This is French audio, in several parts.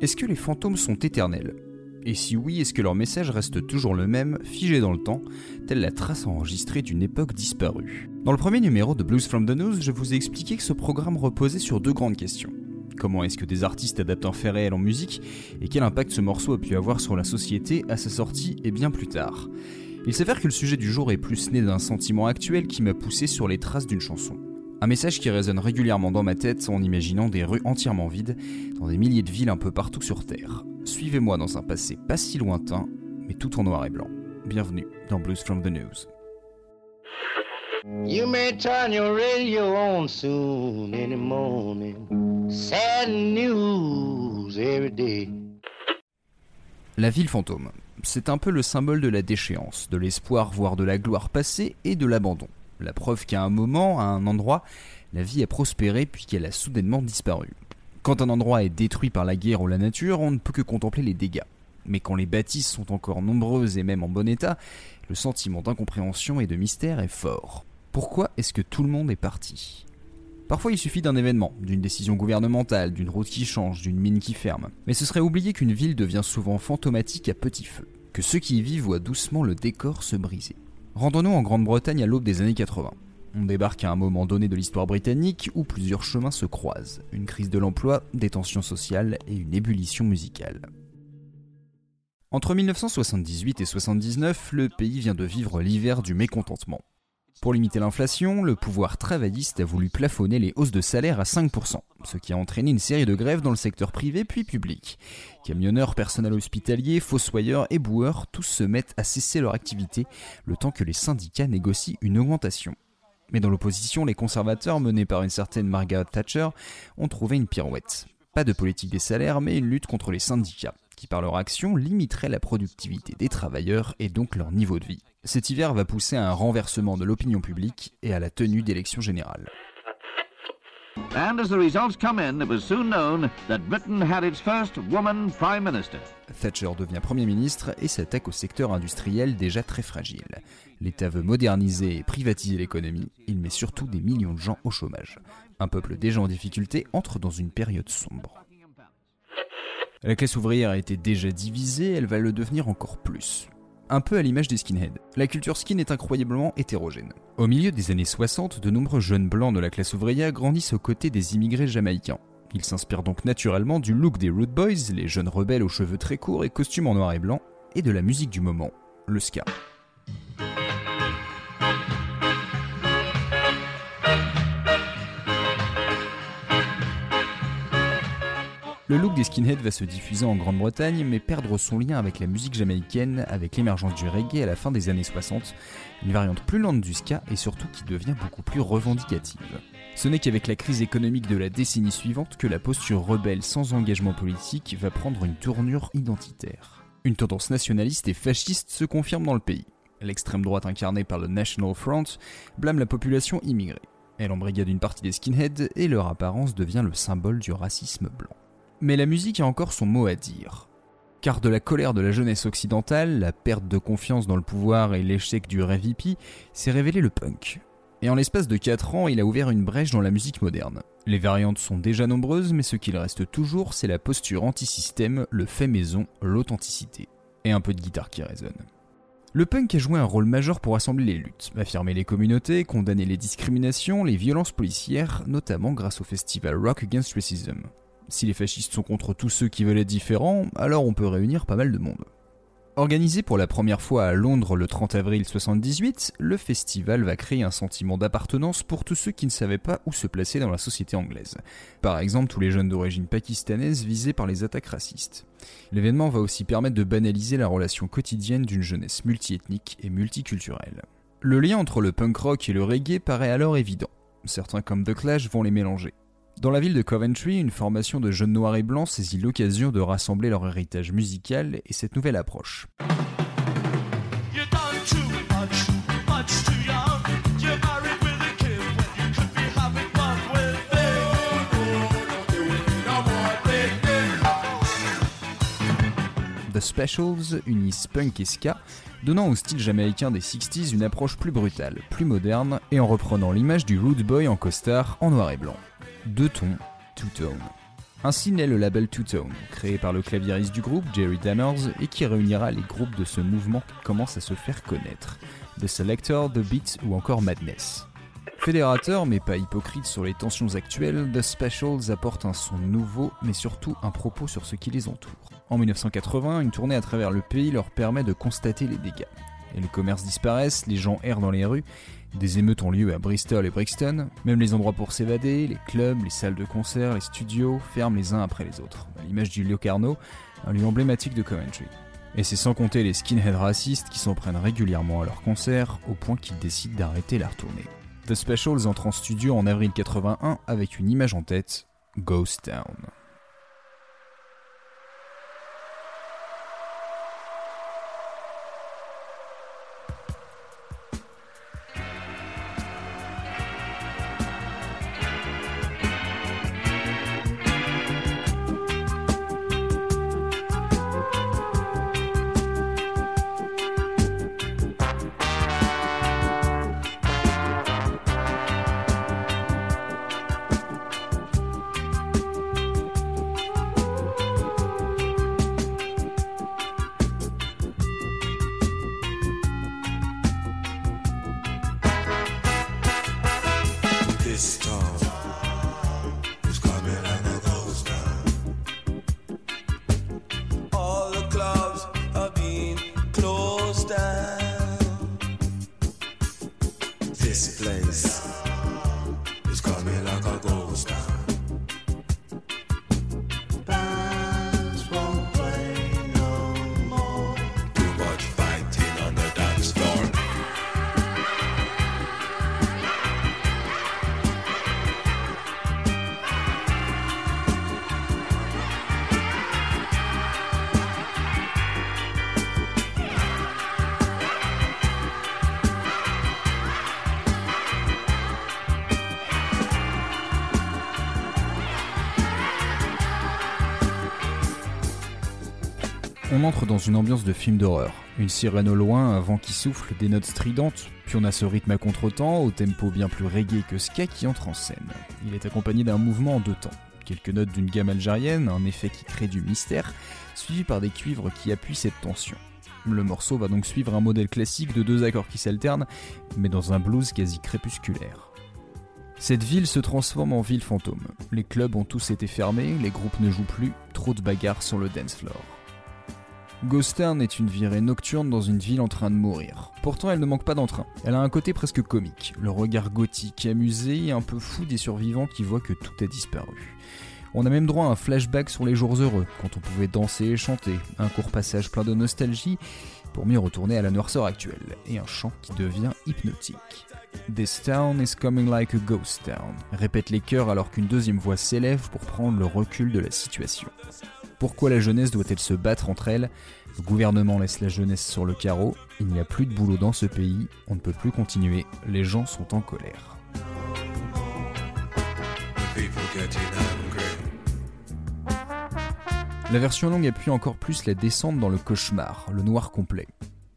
Est-ce que les fantômes sont éternels? Et si oui, est-ce que leur message reste toujours le même, figé dans le temps, telle la trace enregistrée d'une époque disparue? Dans le premier numéro de Blues from the News, je vous ai expliqué que ce programme reposait sur deux grandes questions. Comment est-ce que des artistes adaptent un fait réel en musique et quel impact ce morceau a pu avoir sur la société à sa sortie et bien plus tard? Il s'avère que le sujet du jour est plus né d'un sentiment actuel qui m'a poussé sur les traces d'une chanson. Un message qui résonne régulièrement dans ma tête en imaginant des rues entièrement vides dans des milliers de villes un peu partout sur Terre. Suivez-moi dans un passé pas si lointain, mais tout en noir et blanc. Bienvenue dans Blues from the News. You may turn your radio on soon in the morning. Sad news every day. La ville fantôme, c'est un peu le symbole de la déchéance, de l'espoir, voire de la gloire passée et de l'abandon. La preuve qu'à un moment, à un endroit, la vie a prospéré puis qu'elle a soudainement disparu. Quand un endroit est détruit par la guerre ou la nature, on ne peut que contempler les dégâts. Mais quand les bâtisses sont encore nombreuses et même en bon état, le sentiment d'incompréhension et de mystère est fort. Pourquoi est-ce que tout le monde est parti? Parfois il suffit d'un événement, d'une décision gouvernementale, d'une route qui change, d'une mine qui ferme. Mais ce serait oublier qu'une ville devient souvent fantomatique à petit feu, que ceux qui y vivent voient doucement le décor se briser. Rendons-nous en Grande-Bretagne à l'aube des années 80. On débarque à un moment donné de l'histoire britannique où plusieurs chemins se croisent. Une crise de l'emploi, des tensions sociales et une ébullition musicale. Entre 1978 et 1979, le pays vient de vivre l'hiver du mécontentement. Pour limiter l'inflation, le pouvoir travailliste a voulu plafonner les hausses de salaire à 5%, ce qui a entraîné une série de grèves dans le secteur privé puis public. Camionneurs, personnel hospitalier, fossoyeurs et boueurs, tous se mettent à cesser leur activité le temps que les syndicats négocient une augmentation. Mais dans l'opposition, les conservateurs, menés par une certaine Margaret Thatcher, ont trouvé une pirouette. Pas de politique des salaires, mais une lutte contre les syndicats, qui par leur action limiteraient la productivité des travailleurs et donc leur niveau de vie. Cet hiver va pousser à un renversement de l'opinion publique et à la tenue d'élections générales. And as the results come in, it was soon known that Britain had its first woman prime minister. Thatcher devient Premier ministre et s'attaque au secteur industriel déjà très fragile. L'État veut moderniser et privatiser l'économie, il met surtout des millions de gens au chômage. Un peuple déjà en difficulté entre dans une période sombre. La classe ouvrière a été déjà divisée, elle va le devenir encore plus un peu à l'image des skinheads. La culture skin est incroyablement hétérogène. Au milieu des années 60, de nombreux jeunes blancs de la classe ouvrière grandissent aux côtés des immigrés jamaïcains. Ils s'inspirent donc naturellement du look des Root Boys, les jeunes rebelles aux cheveux très courts et costumes en noir et blanc, et de la musique du moment, le ska. Le look des skinheads va se diffuser en Grande-Bretagne, mais perdre son lien avec la musique jamaïcaine avec l'émergence du reggae à la fin des années 60, une variante plus lente du ska et surtout qui devient beaucoup plus revendicative. Ce n'est qu'avec la crise économique de la décennie suivante que la posture rebelle sans engagement politique va prendre une tournure identitaire. Une tendance nationaliste et fasciste se confirme dans le pays. L'extrême droite incarnée par le National Front blâme la population immigrée. Elle embrigade une partie des skinheads et leur apparence devient le symbole du racisme blanc. Mais la musique a encore son mot à dire. Car de la colère de la jeunesse occidentale, la perte de confiance dans le pouvoir et l'échec du rêve hippie, s'est révélé le punk. Et en l'espace de 4 ans, il a ouvert une brèche dans la musique moderne. Les variantes sont déjà nombreuses, mais ce qu'il reste toujours, c'est la posture anti-système, le fait maison, l'authenticité. Et un peu de guitare qui résonne. Le punk a joué un rôle majeur pour assembler les luttes, affirmer les communautés, condamner les discriminations, les violences policières, notamment grâce au festival Rock Against Racism. Si les fascistes sont contre tous ceux qui veulent être différents, alors on peut réunir pas mal de monde. Organisé pour la première fois à Londres le 30 avril 1978, le festival va créer un sentiment d'appartenance pour tous ceux qui ne savaient pas où se placer dans la société anglaise. Par exemple, tous les jeunes d'origine pakistanaise visés par les attaques racistes. L'événement va aussi permettre de banaliser la relation quotidienne d'une jeunesse multiethnique et multiculturelle. Le lien entre le punk rock et le reggae paraît alors évident. Certains comme The Clash vont les mélanger. Dans la ville de Coventry, une formation de jeunes noirs et blancs saisit l'occasion de rassembler leur héritage musical et cette nouvelle approche. The Specials unissent punk et ska, donnant au style jamaïcain des 60s une approche plus brutale, plus moderne, et en reprenant l'image du Root Boy en costard en noir et blanc deux tons, two tone. Ainsi naît le label Two Tone, créé par le claviériste du groupe, Jerry Dammers, et qui réunira les groupes de ce mouvement qui commence à se faire connaître. The Selector, The Beat ou encore Madness. Fédérateur mais pas hypocrite sur les tensions actuelles, The Specials apporte un son nouveau mais surtout un propos sur ce qui les entoure. En 1980, une tournée à travers le pays leur permet de constater les dégâts. Et les commerces disparaissent, les gens errent dans les rues, des émeutes ont lieu à Bristol et Brixton, même les endroits pour s'évader, les clubs, les salles de concert, les studios ferment les uns après les autres, à l'image du Locarno, un lieu emblématique de Coventry. Et c'est sans compter les skinheads racistes qui s'en prennent régulièrement à leurs concerts, au point qu'ils décident d'arrêter la retournée. The Specials entre en studio en avril 81 avec une image en tête, Ghost Town. On entre dans une ambiance de film d'horreur. Une sirène au loin, un vent qui souffle, des notes stridentes, puis on a ce rythme à contre-temps, au tempo bien plus reggae que ska qui entre en scène. Il est accompagné d'un mouvement en deux temps. Quelques notes d'une gamme algérienne, un effet qui crée du mystère, suivi par des cuivres qui appuient cette tension. Le morceau va donc suivre un modèle classique de deux accords qui s'alternent, mais dans un blues quasi crépusculaire. Cette ville se transforme en ville fantôme. Les clubs ont tous été fermés, les groupes ne jouent plus, trop de bagarres sur le dance floor. Ghost Town est une virée nocturne dans une ville en train de mourir. Pourtant, elle ne manque pas d'entrain. Elle a un côté presque comique, le regard gothique, amusé et un peu fou des survivants qui voient que tout a disparu. On a même droit à un flashback sur les jours heureux, quand on pouvait danser et chanter, un court passage plein de nostalgie, pour mieux retourner à la noirceur actuelle, et un chant qui devient hypnotique. This town is coming like a ghost town, répètent les chœurs alors qu'une deuxième voix s'élève pour prendre le recul de la situation. Pourquoi la jeunesse doit-elle se battre entre elles? Le gouvernement laisse la jeunesse sur le carreau, il n'y a plus de boulot dans ce pays, on ne peut plus continuer, les gens sont en colère. La version longue appuie encore plus la descente dans le cauchemar, le noir complet.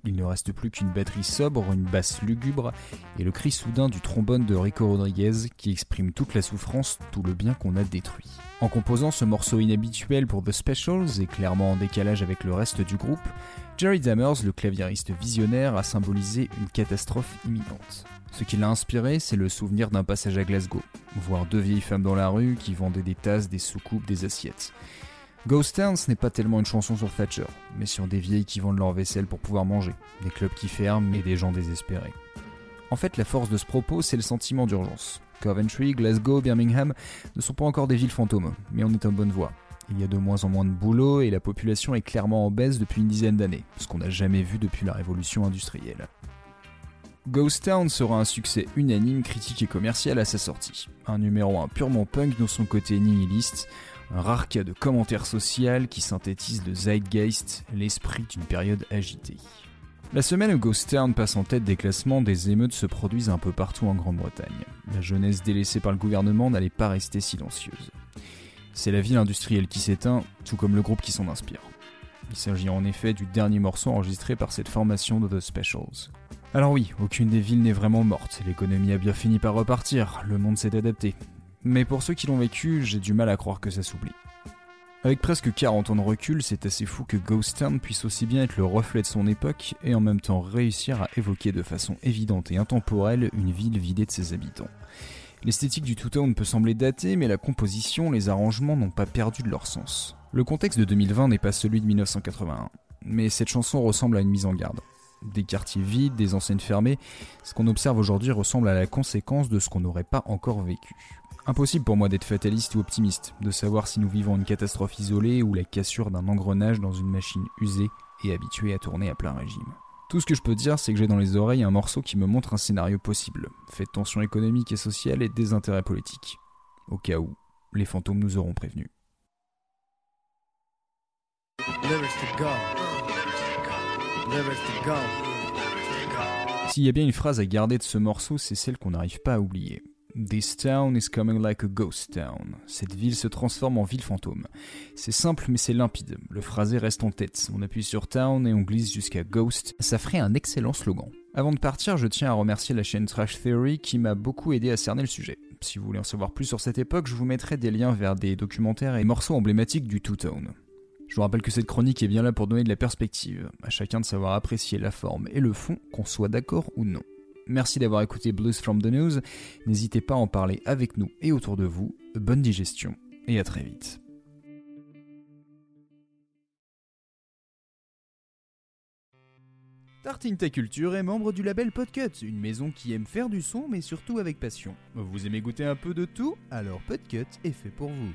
Il ne reste plus qu'une batterie sobre, une basse lugubre et le cri soudain du trombone de Rico Rodriguez qui exprime toute la souffrance, tout le bien qu'on a détruit. En composant ce morceau inhabituel pour The Specials et clairement en décalage avec le reste du groupe, Jerry Dammers, le claviériste visionnaire, a symbolisé une catastrophe imminente. Ce qui l'a inspiré, c'est le souvenir d'un passage à Glasgow, voir deux vieilles femmes dans la rue qui vendaient des tasses, des soucoupes, des assiettes. Ghost Town, ce n'est pas tellement une chanson sur Thatcher, mais sur des vieilles qui vendent leur vaisselle pour pouvoir manger, des clubs qui ferment et des gens désespérés. En fait, la force de ce propos, c'est le sentiment d'urgence. Coventry, Glasgow, Birmingham ne sont pas encore des villes fantômes, mais on est en bonne voie. Il y a de moins en moins de boulot et la population est clairement en baisse depuis une dizaine d'années, ce qu'on n'a jamais vu depuis la révolution industrielle. Ghost Town sera un succès unanime, critique et commercial à sa sortie. Un numéro 1 purement punk dans son côté nihiliste, un rare cas de commentaire social qui synthétise le zeitgeist, l'esprit d'une période agitée. La semaine où Ghost Town passe en tête des classements, des émeutes se produisent un peu partout en Grande-Bretagne. La jeunesse délaissée par le gouvernement n'allait pas rester silencieuse. C'est la ville industrielle qui s'éteint, tout comme le groupe qui s'en inspire. Il s'agit en effet du dernier morceau enregistré par cette formation de The Specials. Alors oui, aucune des villes n'est vraiment morte, l'économie a bien fini par repartir, le monde s'est adapté, mais pour ceux qui l'ont vécu, j'ai du mal à croire que ça s'oublie. Avec presque 40 ans de recul, c'est assez fou que Ghost Town puisse aussi bien être le reflet de son époque et en même temps réussir à évoquer de façon évidente et intemporelle une ville vidée de ses habitants. L'esthétique du Two-Town peut sembler datée, mais la composition, les arrangements n'ont pas perdu de leur sens. Le contexte de 2020 n'est pas celui de 1981, mais cette chanson ressemble à une mise en garde. Des quartiers vides, des enseignes fermées, ce qu'on observe aujourd'hui ressemble à la conséquence de ce qu'on n'aurait pas encore vécu. Impossible pour moi d'être fataliste ou optimiste, de savoir si nous vivons une catastrophe isolée ou la cassure d'un engrenage dans une machine usée et habituée à tourner à plein régime. Tout ce que je peux dire, c'est que j'ai dans les oreilles un morceau qui me montre un scénario possible, fait de tensions économiques et sociales et des intérêts politiques. Au cas où, les fantômes nous auront prévenus. S'il y a bien une phrase à garder de ce morceau, c'est celle qu'on n'arrive pas à oublier. This town is coming like a ghost town. Cette ville se transforme en ville fantôme. C'est simple mais c'est limpide. Le phrasé reste en tête. On appuie sur town et on glisse jusqu'à ghost. Ça ferait un excellent slogan. Avant de partir, je tiens à remercier la chaîne Trash Theory qui m'a beaucoup aidé à cerner le sujet. Si vous voulez en savoir plus sur cette époque, je vous mettrai des liens vers des documentaires et morceaux emblématiques du Two Tone. Je vous rappelle que cette chronique est bien là pour donner de la perspective, à chacun de savoir apprécier la forme et le fond, qu'on soit d'accord ou non. Merci d'avoir écouté Blues from the News. N'hésitez pas à en parler avec nous et autour de vous. Bonne digestion et à très vite. Tartine Ta Culture est membre du label Podcut, une maison qui aime faire du son mais surtout avec passion. Vous aimez goûter un peu de tout? Alors Podcut est fait pour vous.